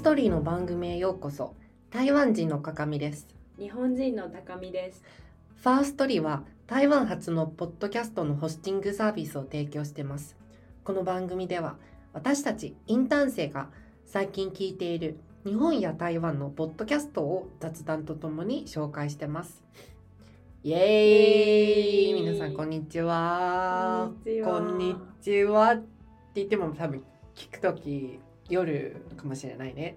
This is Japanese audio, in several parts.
ストリーの番組へようこそ。台湾人のかかみです。日本人の高見です。ファーストリーは台湾初のポッドキャストのホスティングサービスを提供しています。この番組では私たちインターン生が最近聞いている日本や台湾のポッドキャストを雑談とともに紹介してます。イエーイ。イエーイ。皆さんこんにちは。こんにちは。こんにちは。って言っても多分聞くとき夜かもしれないね、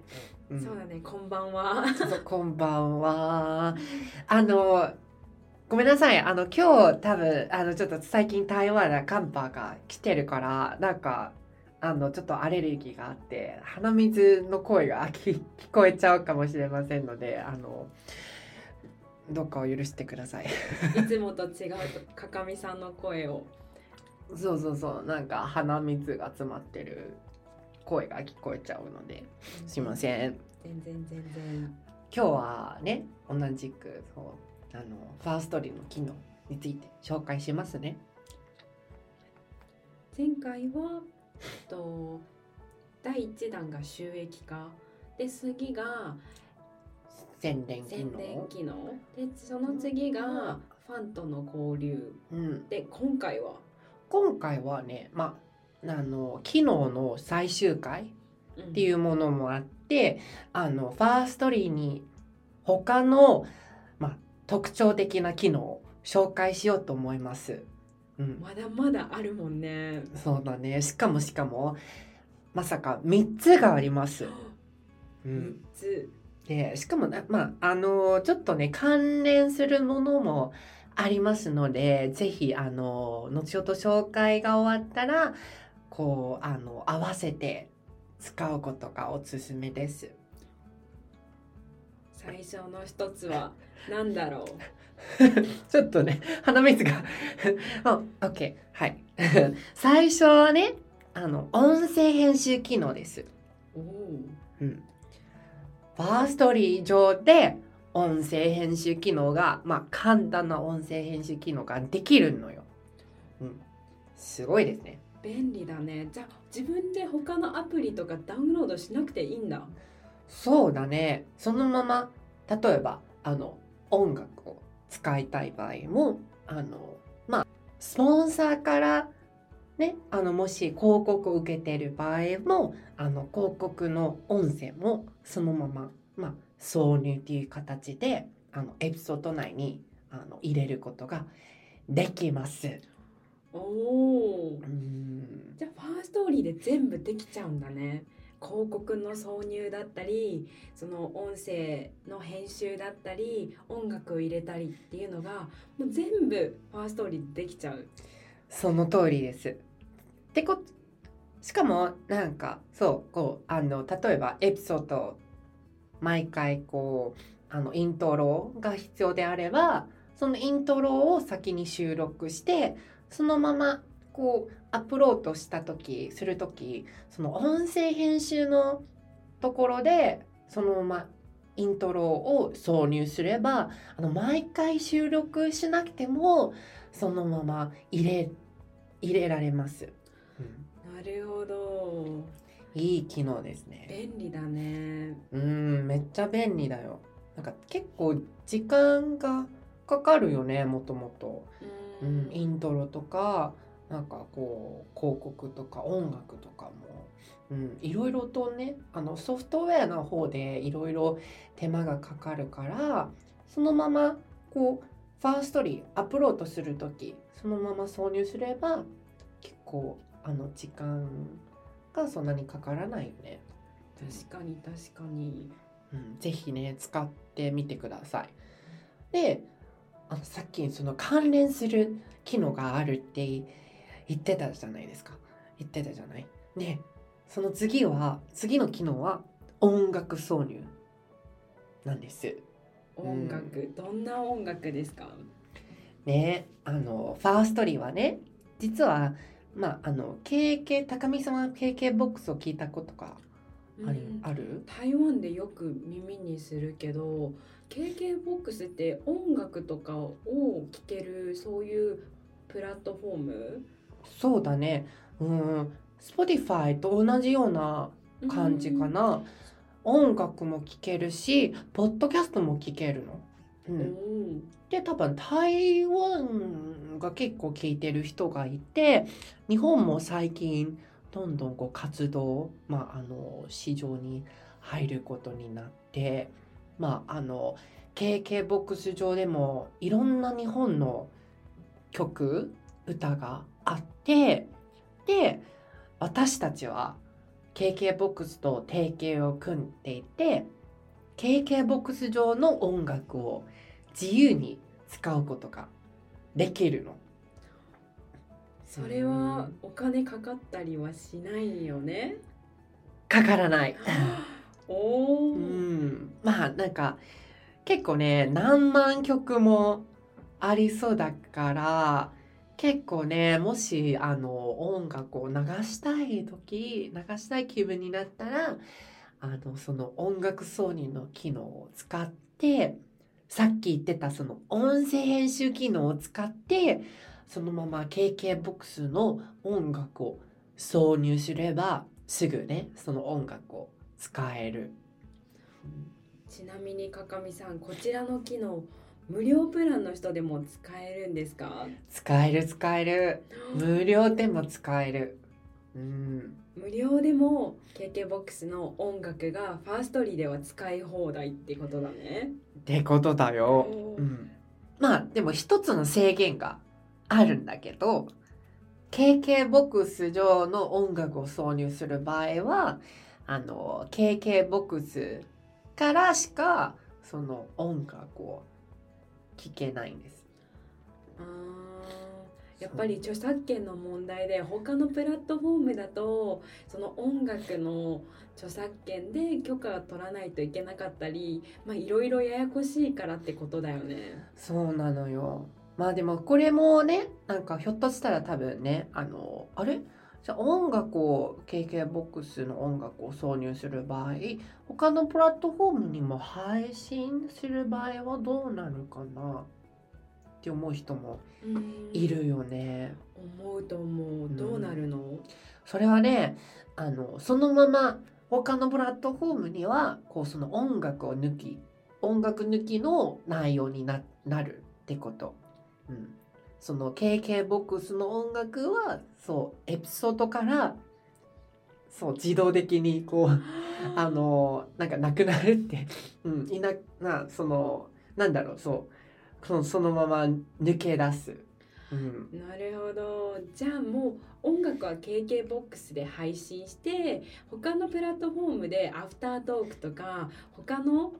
うんそうだね、こんばんは。こんばんは。あの、ごめんなさい。あの、今日多分、あの、ちょっと最近台湾で寒波が来てるから、なんか、あの、ちょっとアレルギーがあって、鼻水の声が聞聞こえちゃうかもしれませんので、あの、どうかお許してください。いつもと違うかかみさんの声を。そうそうそう、なんか鼻水が詰まってる声が聞こえちゃうので、すいません。全然全然。今日はね同じくそうあのファーストリーの機能について紹介しますね。前回は、えっと、第一弾が収益化。で、次が宣伝機宣能。伝機能。で、その次がファンとの交流。うん、で、今回は？今回はね、まあ、あの機能の最終回っっていうものもあってあのファーストリーに他の、まあ、特徴的な機能を紹介しようと思います。うん、まだまだあるもんね。そうだねしかもしかもまさか3つがあります。う三ん、つ。でしかもねまああのちょっとね関連するものもありますのでぜひあの後ほど紹介が終わったらこうあの合わせて使うことがおすすめです。最初の一つは何だろう？ちょっとね鼻水が あ OK はい 最初はねあの音声編集機能です。おお。うん、ファーストリー上で音声編集機能が、まあ、簡単な音声編集機能ができるのよ。うん、すごいですね。便利だねじゃあ自分で他のアプリとかダウンロードしなくていいんだそうだね。そのまま例えばあの音楽を使いたい場合もあのまあスポンサーからねあのもし広告を受けてる場合もあの広告の音声もそのまままあ挿入という形であのエピソード内にあの入れることができます。おおうん。じゃあファーストーリーで全部できちゃうんだね。広告の挿入だったりその音声の編集だったり音楽を入れたりっていうのがもう全部ファーストーリーでできちゃう。その通りです。ってこしかもなんかそうこうあの例えばエピソード毎回こうあのイントロが必要であればそのイントロを先に収録してそのままこうアップロードした時する時その音声編集のところでそのままイントロを挿入すればあの毎回収録しなくてもそのまま入れ入れられます、なるほど。いい機能ですね。便利だね。うんめっちゃ便利だよ。なんか結構時間がかかるよねもともと。ううんイントロとかなんかこう広告とか音楽とかも、うん、いろいろとねあのソフトウェアの方でいろいろ手間がかかるからそのままこうファーストリーアップロードする時そのまま挿入すれば結構あの時間がそんなにかからないよね。確かに確かにうん、ぜひね使ってみてください。であのさっきその関連する機能があるって言ってたじゃないですか。言ってたじゃない？ねその次は次の機能は音楽挿入なんです。音楽、どんな音楽ですか？ねあのファーストリーはね実はまああの KK 高見さんは KK ボックスを聞いたことがある,、うん。ある？台湾でよく耳にするけど KKBOX って音楽とかを聴けるそういうプラットフォーム？そうだね。うん。Spotify と同じような感じかな、音楽も聴けるしポッドキャストも聴けるの。う、うんんで多分台湾が結構聴いてる人がいて日本も最近どんどんこう活動、まあ、あの市場に入ることになって、まあ、あの KKBOX 上でもいろんな日本の曲歌があってで私たちは KKBOX と提携を組んでいて KKBOX 上の音楽を自由に使うことができるの。それはお金かかったりはしないよね？かからない。おお、うん、まあなんか結構ね何万曲もありそうだから結構ねもしあの音楽を流したい時流したい気分になったらあのその音楽挿入の機能を使ってさっき言ってたその音声編集機能を使ってそのまま KKBOX の音楽を挿入すればすぐねその音楽を使える。ちなみにかかみさんこちらの機能無料プランの人でも使えるんですか？使える使える。無料でも使える。うん。無料でも KKBOX の音楽がファーストリーでは使い放題ってことだね。ってことだよ、うん、まあでも一つの制限があるんだけど KKBOX 上の音楽を挿入する場合はあの KKBOX からしかその音楽を聴けないんですあーやっぱり著作権の問題で他のプラットフォームだとその音楽の著作権で許可を取らないといけなかったりまあいろいろややこしいからってことだよね。そうなのよ。まあでもこれもねなんかひょっとしたら多分ねあのあれ？じゃあ音楽を KKBOX の音楽を挿入する場合他のプラットフォームにも配信する場合はどうなるかな？って思う人もうん。いるよね。思うと思う。どうなるの、それはねあのそのまま他のプラットフォームにはこうその音楽を抜き音楽抜きの内容にななるってこと。うん、その KKBOX の音楽はそうエピソードからそう自動的にこうあのなんかなくなるって、うん、いななそのなんだろうそうそのそのまま抜け出す。うん。なるほど。じゃあもう音楽は KKBOX で配信して他のプラットフォームでアフタートークとか他の、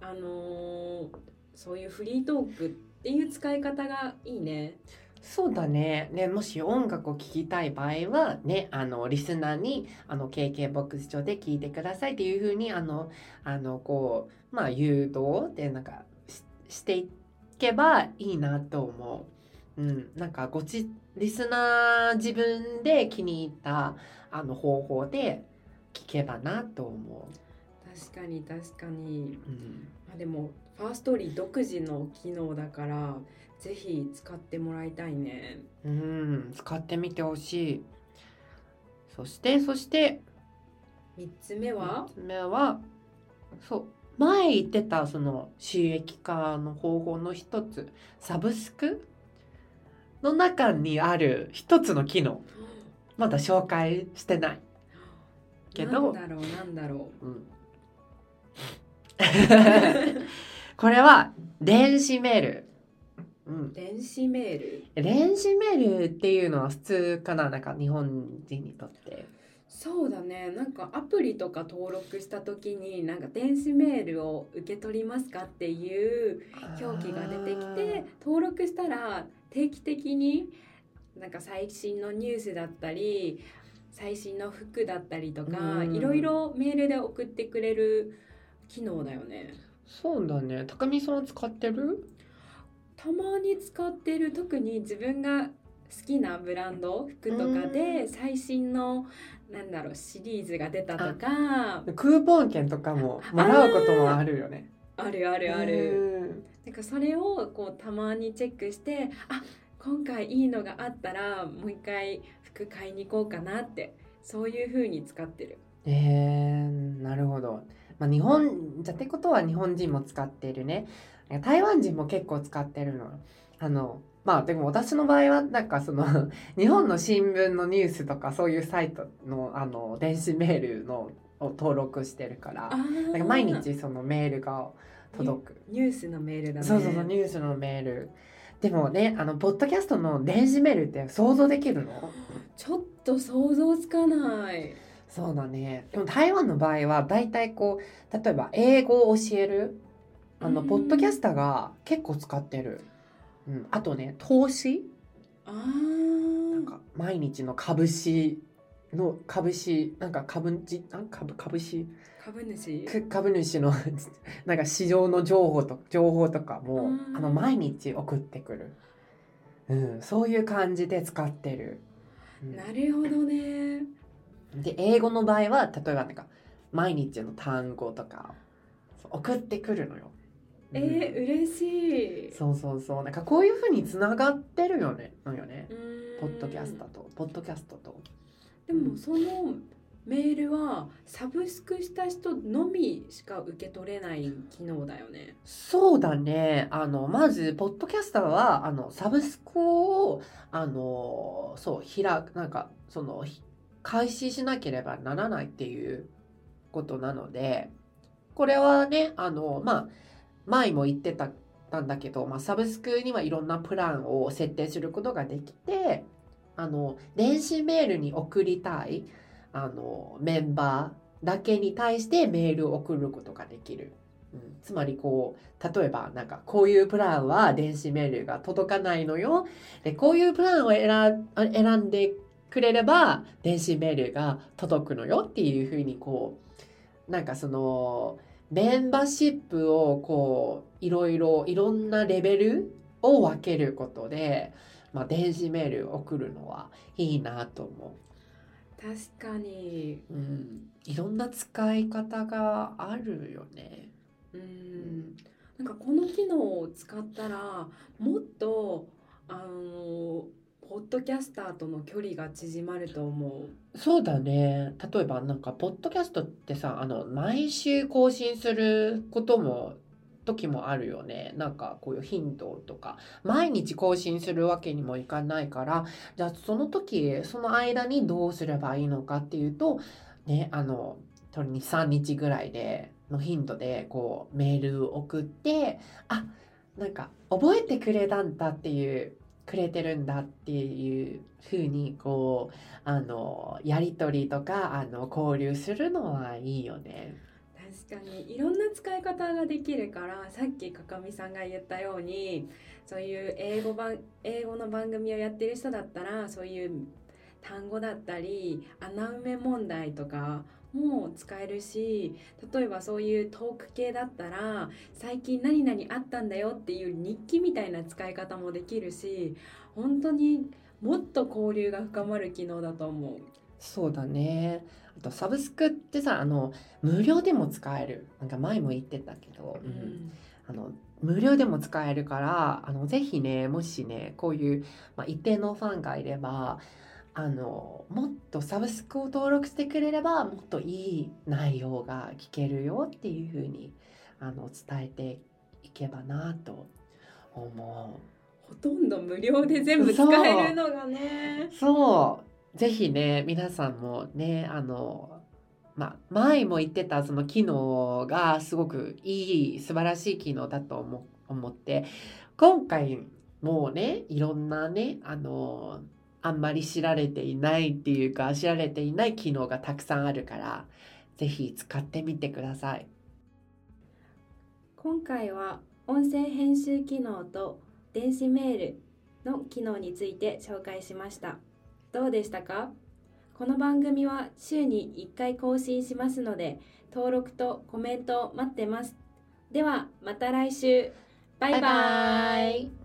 あのーそういうフリートークっていう使い方がいいね。そうだね。ね、もし音楽を聴きたい場合は、ね、あの、リスナーに、あの、KKBOX 上で聴いてくださいっていうふうに、あの、あの、こう、まあ、誘導で、なんかし、していけばいいなと思う。うん。なんか、ごち、リスナー自分で気に入った、あの、方法で聞けばなと思確かに確かに。う。うん。まあ、でもファーストリー独自の機能だからぜひ使ってもらいたいね。うん、使ってみてほしい。そして、そして、三つ目は？3つ目はそう前言ってたその収益化の方法の一つサブスクの中にある一つの機能。まだ紹介してない。けど。なんだろうなんだろうん これは電子メール、うん。う。電子メール？電子メールっていうのは普通かな？なんか日本人にとって。そうだね。なんかアプリとか登録した時になんか電子メールを受け取りますかっていう表記が出てきて登録したら定期的になんか最新のニュースだったり最新の服だったりとかうん。いろいろメールで送ってくれる機能だよね。そうだね高見さん使ってる？たまに使ってる特に自分が好きなブランド服とかで最新のなんだろうシリーズが出たとかクーポン券とかももらうこともあるよね。あるあるあうる。んなんかそれをこうたまにチェックしてあ今回いいのがあったらもう一回服買いに行こうかなってそういう風に使ってる。えー、なるほど。まあ、日本じゃってことは日本人も使ってるね。台湾人も結構使ってるの。あのまあでも私の場合はなんかその 日本の新聞のニュースとかそういうサイトのあの電子メールのを登録してるから。なんか毎日そのメールが届く。ニュースのメールだね。そうそうそうニュースのメール。でもねあのポッドキャストの電子メールって想像できるの？ちょっと想像つかないそうだね。でも台湾の場合は大体こう例えば英語を教えるあのポッドキャスターが結構使ってる、うん、あとね投資。あなんか毎日の株式の株式なんか株じあ株株式？株主？く株主の なんか市場の情報と情報とかもうん。あの毎日送ってくる、うん、そういう感じで使ってる、うん。なるほどねで英語の場合は例えばなんか毎日の単語とか送ってくるのよ。えー、嬉しいそうそうそうなんかこういうふうにつながってるよねのよねポッドキャストとポッドキャストと。でもそのメールはサブスクした人のみしか受け取れない機能だよね。そうだねあのまずポッドキャスターはあのサブスクをあのそう開くなんかそのひ開始しなければならないっていうことなのでこれはねあのまあ前も言ってたんだけど、まあ、サブスクにはいろんなプランを設定することができてあの電子メールに送りたいあのメンバーだけに対してメールを送ることができる。うん、つまりこう例えばなんかこういうプランは電子メールが届かないのよでこういうプランを選選んでくれれば電子メールが届くのよっていうふうにこうなんかそのメンバーシップをこういろいろいろんなレベルを分けることで、まあ、電子メールを送るのはいいなと思確かに。う、うん、いろんな使い方があるよね。う。うんなんかこの機能を使ったらもっとあのポッドキャスターとの距離が縮まると思う。そうだね。例えばなんか、ポッドキャストってさ、あの、毎週更新することも、時もあるよね。なんか、こういう頻度とか、毎日更新するわけにもいかないから、じゃあその時、その間にどうすればいいのかっていうと、ね、あの、とりに3日ぐらいで、の頻度で、こう、メール送って、あ、なんか、覚えてくれたんだっていう、くれてるんだっていうふうに、こう、あのやり取りとかあの交流するのはいいよね。確かにいろんな使い方ができるからさっきかかみさんが言ったようにそういう英語版英語の番組をやってる人だったらそういう単語だったり穴埋め問題とかも使えるし例えばそういうトーク系だったら最近何々あったんだよっていう日記みたいな使い方もできるし本当にもっと交流が深まる機能だと思う。そうだね。あとサブスクってさあの無料でも使える。なんか前も言ってたけど、ううんんあの無料でも使えるからあのぜひねもしねこういう、まあ、一定のファンがいればあのもっとサブスクを登録してくれればもっといい内容が聞けるよっていうふうにあの伝えていけばなと思う。ほとんど無料で全部使えるのがね。そうぜひね皆さんもねあのまあ前も言ってたその機能がすごくいい素晴らしい機能だと思思って今回もうねいろんなねあのあんまり知られていないっていうか知られていない機能がたくさんあるからぜひ使ってみてください。今回は音声編集機能と電子メールの機能について紹介しました。どうでしたか？この番組は週に1回更新しますので登録とコメントを待ってます。ではまた来週。バイバイ。イ